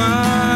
mais.